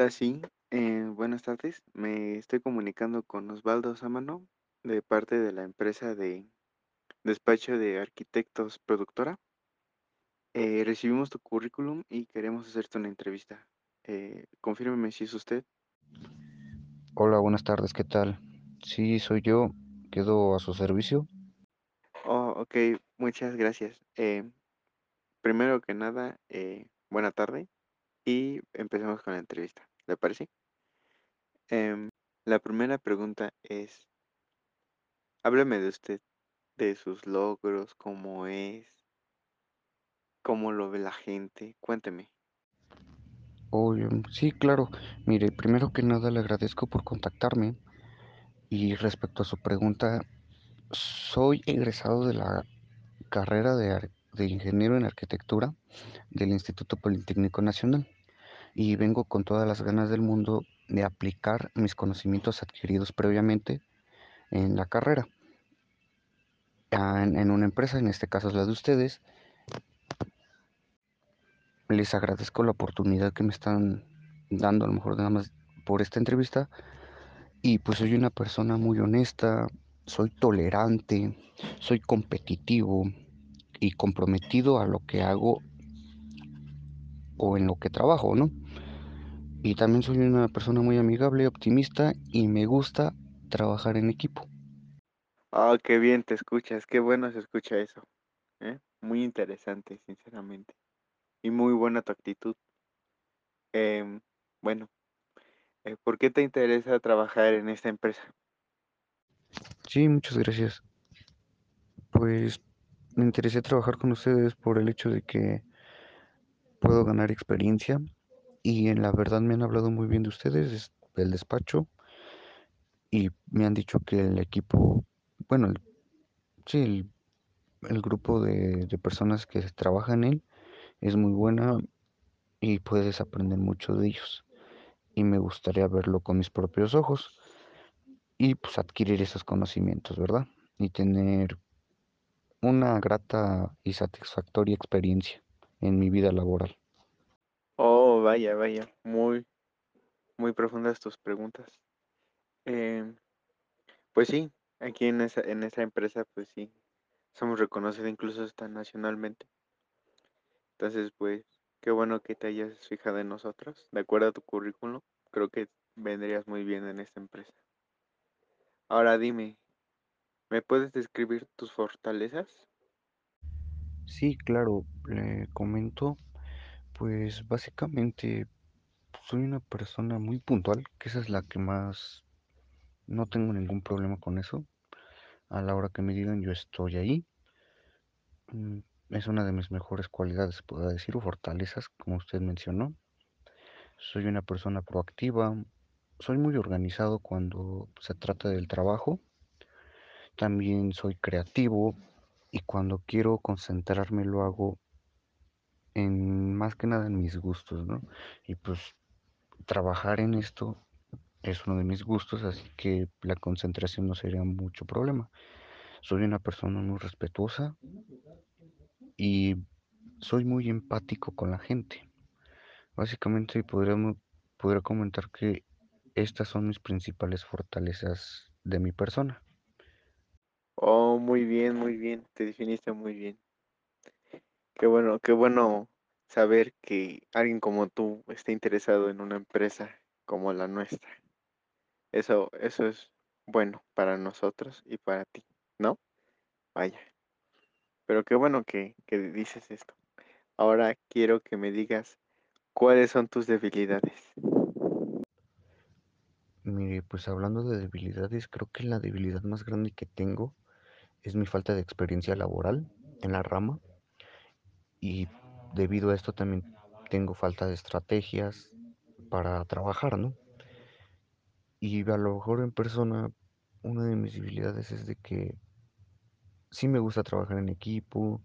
Hola, sí, eh, buenas tardes. Me estoy comunicando con Osvaldo Sámano, de parte de la empresa de despacho de arquitectos productora. Eh, recibimos tu currículum y queremos hacerte una entrevista. Eh, confírmeme si es usted. Hola, buenas tardes, ¿qué tal? Sí, soy yo, quedo a su servicio. Oh, ok, muchas gracias. Eh, primero que nada, eh, buena tarde y empecemos con la entrevista. ¿Le parece? Em, la primera pregunta es, hábleme de usted, de sus logros, cómo es, cómo lo ve la gente. Cuénteme. Oye, sí, claro. Mire, primero que nada le agradezco por contactarme y respecto a su pregunta, soy egresado de la carrera de, de ingeniero en arquitectura del Instituto Politécnico Nacional y vengo con todas las ganas del mundo de aplicar mis conocimientos adquiridos previamente en la carrera ah, en, en una empresa, en este caso es la de ustedes. Les agradezco la oportunidad que me están dando, a lo mejor nada más por esta entrevista. Y pues soy una persona muy honesta, soy tolerante, soy competitivo y comprometido a lo que hago o en lo que trabajo, ¿no? Y también soy una persona muy amigable, optimista y me gusta trabajar en equipo. Ah, qué bien te escuchas, qué bueno se escucha eso, ¿eh? Muy interesante, sinceramente, y muy buena tu actitud. Em, bueno, eh, ¿por qué te interesa trabajar en esta empresa? Sí, muchas gracias. Pues me interesé trabajar con ustedes por el hecho de que puedo ganar experiencia y en la verdad me han hablado muy bien de ustedes, es- del despacho, y me han dicho que el equipo, bueno, el- sí, el, el grupo de, de personas que trabajan en él es muy buena y puedes aprender mucho de ellos. Y me gustaría verlo con mis propios ojos y pues adquirir esos conocimientos, ¿verdad? Y tener una grata y satisfactoria experiencia en mi vida laboral. Oh, vaya, vaya, muy, muy profundas tus preguntas. Em, pues sí, aquí en esa, en esa empresa, pues sí, somos reconocidos incluso hasta nacionalmente. Entonces, pues, qué bueno que te hayas fijado en nosotros. De acuerdo a tu currículum, creo que vendrías muy bien en esta empresa. Ahora dime, ¿me puedes describir tus fortalezas? Sí, claro, le comento, pues básicamente soy una persona muy puntual, que esa es la que más, no tengo ningún problema con eso. A la hora que me digan yo estoy ahí. Mm, Es una de mis mejores cualidades, puedo decir, o fortalezas, como usted mencionó. Soy una persona proactiva, soy muy organizado cuando se trata del trabajo. También soy creativo y cuando quiero concentrarme lo hago en más que nada en mis gustos, ¿no? Y pues trabajar en esto es uno de mis gustos, así que la concentración no sería mucho problema. Soy una persona muy respetuosa y soy muy empático con la gente. Básicamente podríamos, podría comentar que estas son mis principales fortalezas de mi persona. Oh, muy bien, muy bien, te definiste muy bien. Qué bueno, qué bueno saber que alguien como tú esté interesado en una empresa como la nuestra. Eso, eso es bueno para nosotros y para ti, ¿no? Vaya, pero qué bueno que, que dices esto. Ahora quiero que me digas cuáles son tus debilidades. Mire, pues hablando de debilidades, creo que la debilidad más grande que tengo es mi falta de experiencia laboral en la rama y debido a esto también tengo falta de estrategias para trabajar, ¿no? Y a lo mejor en persona, una de mis debilidades es de que sí me gusta trabajar en equipo,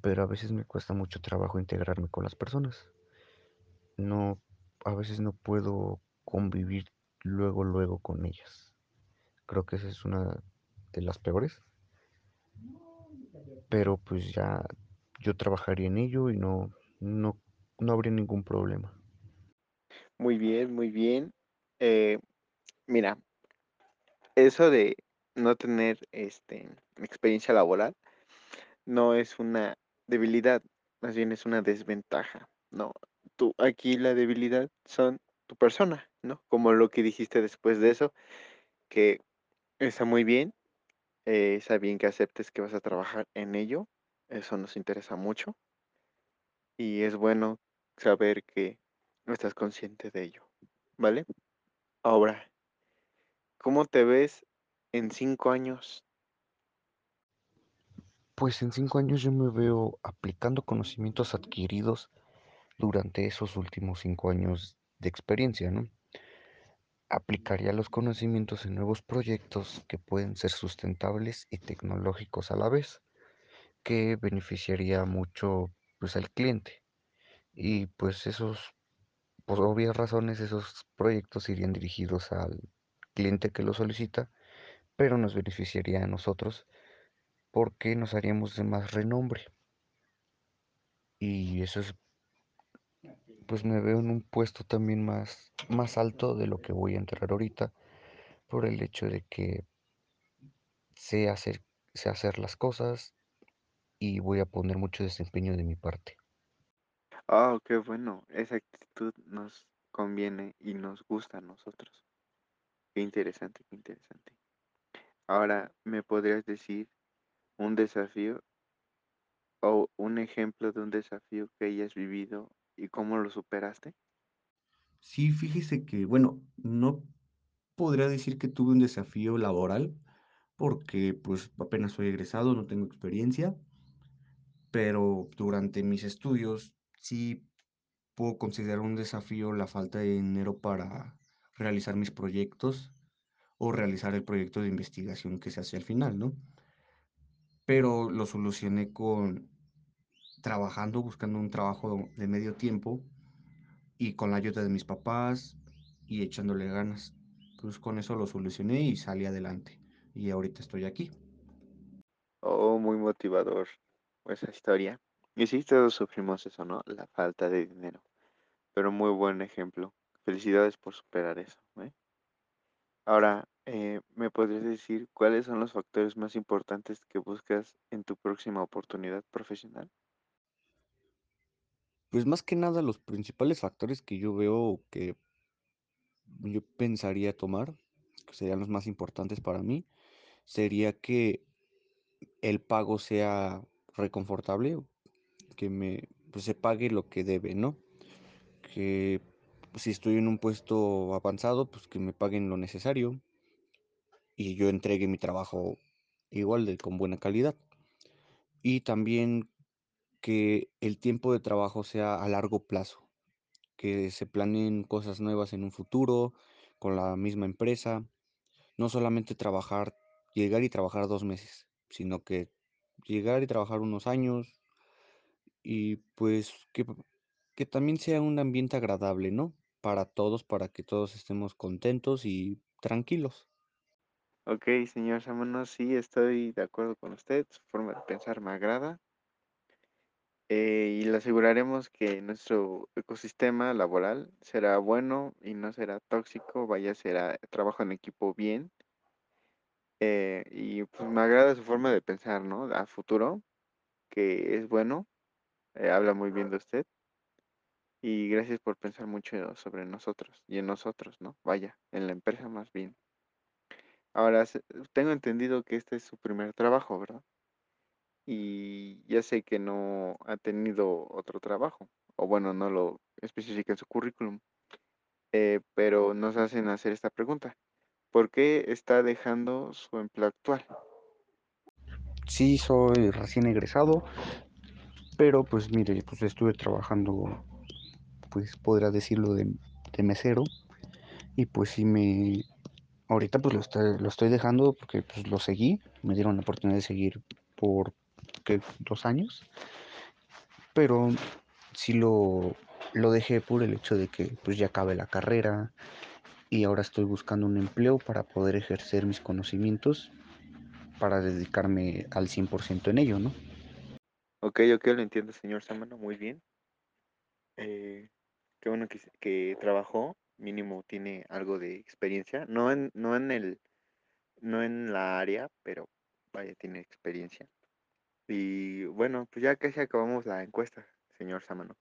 pero a veces me cuesta mucho trabajo integrarme con las personas. No, a veces no puedo convivir luego, luego con ellas. Creo que esa es una de las peores, pero pues ya yo trabajaría en ello y no, no, no habría ningún problema. Muy bien, muy bien. Eh, mira, eso de no tener, este, experiencia laboral no es una debilidad, más bien es una desventaja, ¿no? Tú aquí la debilidad son tu persona, ¿no? Como lo que dijiste después de eso, que está muy bien, eh, está bien que aceptes que vas a trabajar en ello, eso nos interesa mucho y es bueno saber que estás consciente de ello, ¿vale? Ahora, ¿cómo te ves en 5 años? Pues en cinco años yo me veo aplicando conocimientos adquiridos durante esos últimos cinco años de experiencia, ¿no? Aplicaría los conocimientos en nuevos proyectos que pueden ser sustentables y tecnológicos a la vez, que beneficiaría mucho pues al cliente. Y pues esos, por obvias razones, esos proyectos irían dirigidos al cliente que lo solicita, pero nos beneficiaría a nosotros porque nos haríamos de más renombre. Y eso es, pues me veo en un puesto también más, más alto de lo que voy a entrar ahorita, por el hecho de que sé hacer, sé hacer las cosas y voy a poner mucho desempeño de mi parte. Ah, qué bueno, esa actitud nos conviene y nos gusta a nosotros. Qué interesante, qué interesante. Ahora, ¿me podrías decir un desafío o un ejemplo de un desafío que hayas vivido y cómo lo superaste? Sí, fíjese que, bueno, no podría decir que tuve un desafío laboral, porque pues apenas soy egresado, no tengo experiencia, pero durante mis estudios sí puedo considerar un desafío la falta de dinero para realizar mis proyectos o realizar el proyecto de investigación que se hace al final, ¿no? Pero lo solucioné con trabajando, buscando un trabajo de medio tiempo y con la ayuda de mis papás y echándole ganas. Pues con eso lo solucioné y salí adelante. Y ahorita estoy aquí. Oh, muy motivador esa historia. Y sí, todos sufrimos eso, ¿no? La falta de dinero. Pero muy buen ejemplo. Felicidades por superar eso, ¿eh? Ahora, eh, ¿me podrías decir cuáles son los factores más importantes que buscas en tu próxima oportunidad profesional? Pues más que nada los principales factores que yo veo que yo pensaría tomar, que serían los más importantes para mí, sería que el pago sea reconfortable, que me pues, se pague lo que debe, ¿no? Que si estoy en un puesto avanzado, pues que me paguen lo necesario y yo entregue mi trabajo igual de con buena calidad. Y también que el tiempo de trabajo sea a largo plazo, que se planeen cosas nuevas en un futuro con la misma empresa, no solamente trabajar, llegar y trabajar dos meses, sino que llegar y trabajar unos años y pues que, que también sea un ambiente agradable, ¿no? Para todos, para que todos estemos contentos y tranquilos. Ok, señor Sámano, sí, estoy de acuerdo con usted. Su forma de pensar me agrada. eh, y le aseguraremos que nuestro ecosistema laboral será bueno y no será tóxico, vaya, será trabajo en equipo bien. Eh, y pues me agrada su forma de pensar, ¿no? A futuro, que es bueno, eh, habla muy bien de usted. Y gracias por pensar mucho sobre nosotros y en nosotros, ¿no? Vaya, en la empresa más bien. Ahora, tengo entendido que este es su primer trabajo, ¿verdad? Y ya sé que no ha tenido otro trabajo, o bueno, no lo especifica en su currículum, eh, pero nos hacen hacer esta pregunta. ¿Por qué está dejando su empleo actual? Sí, soy recién egresado, pero pues mire, pues estuve trabajando, pues podría decirlo de, mesero y pues sí me, ahorita pues lo lo estoy dejando porque pues lo seguí, me dieron la oportunidad de seguir por ¿qué? dos años, pero sí lo, lo dejé por el hecho de que pues ya acabé la carrera y ahora estoy buscando un empleo para poder ejercer mis conocimientos para dedicarme al 100% en ello, ¿no? Ok, ok, lo entiendo, señor Samano, muy bien. Eh, qué bueno que, que trabajó mínimo tiene algo de experiencia, no en, no en el, no en la área, pero vaya, tiene experiencia. Y bueno, pues ya casi acabamos la encuesta, señor Samano.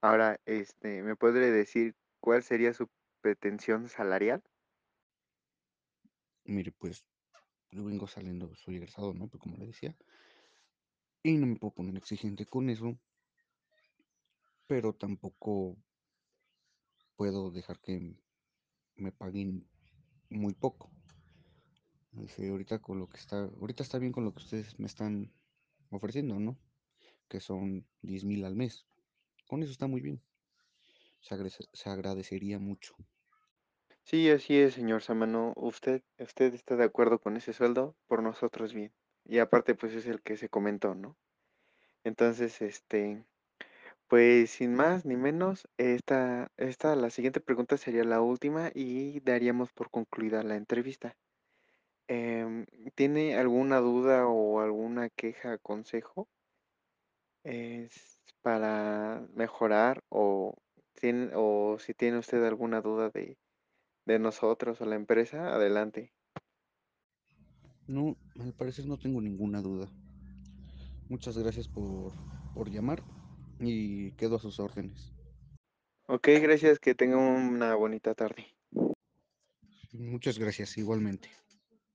Ahora, este, ¿me podría decir cuál sería su pretensión salarial? Mire, pues yo vengo saliendo, soy egresado, ¿no? Pues como le decía. Y no me puedo poner exigente con eso, pero tampoco puedo dejar que me paguen muy poco. Dice, ahorita con lo que está, ahorita está bien con lo que ustedes me están ofreciendo, ¿no? Que son 10 mil al mes. Con eso está muy bien. Se, agrade- se agradecería mucho. Sí, así es, señor Samano. ¿Usted, usted está de acuerdo con ese sueldo? Por nosotros bien. Y aparte, pues es el que se comentó, ¿no? Entonces, este, pues sin más ni menos, esta, esta, la siguiente pregunta sería la última y daríamos por concluida la entrevista. Em, ¿tiene alguna duda o alguna queja, consejo? Para mejorar o, tiene, o si tiene usted alguna duda de, de nosotros o la empresa, adelante. No, al parecer no tengo ninguna duda. Muchas gracias por, por llamar y quedo a sus órdenes. Ok, gracias, que tenga una bonita tarde. Muchas gracias, igualmente.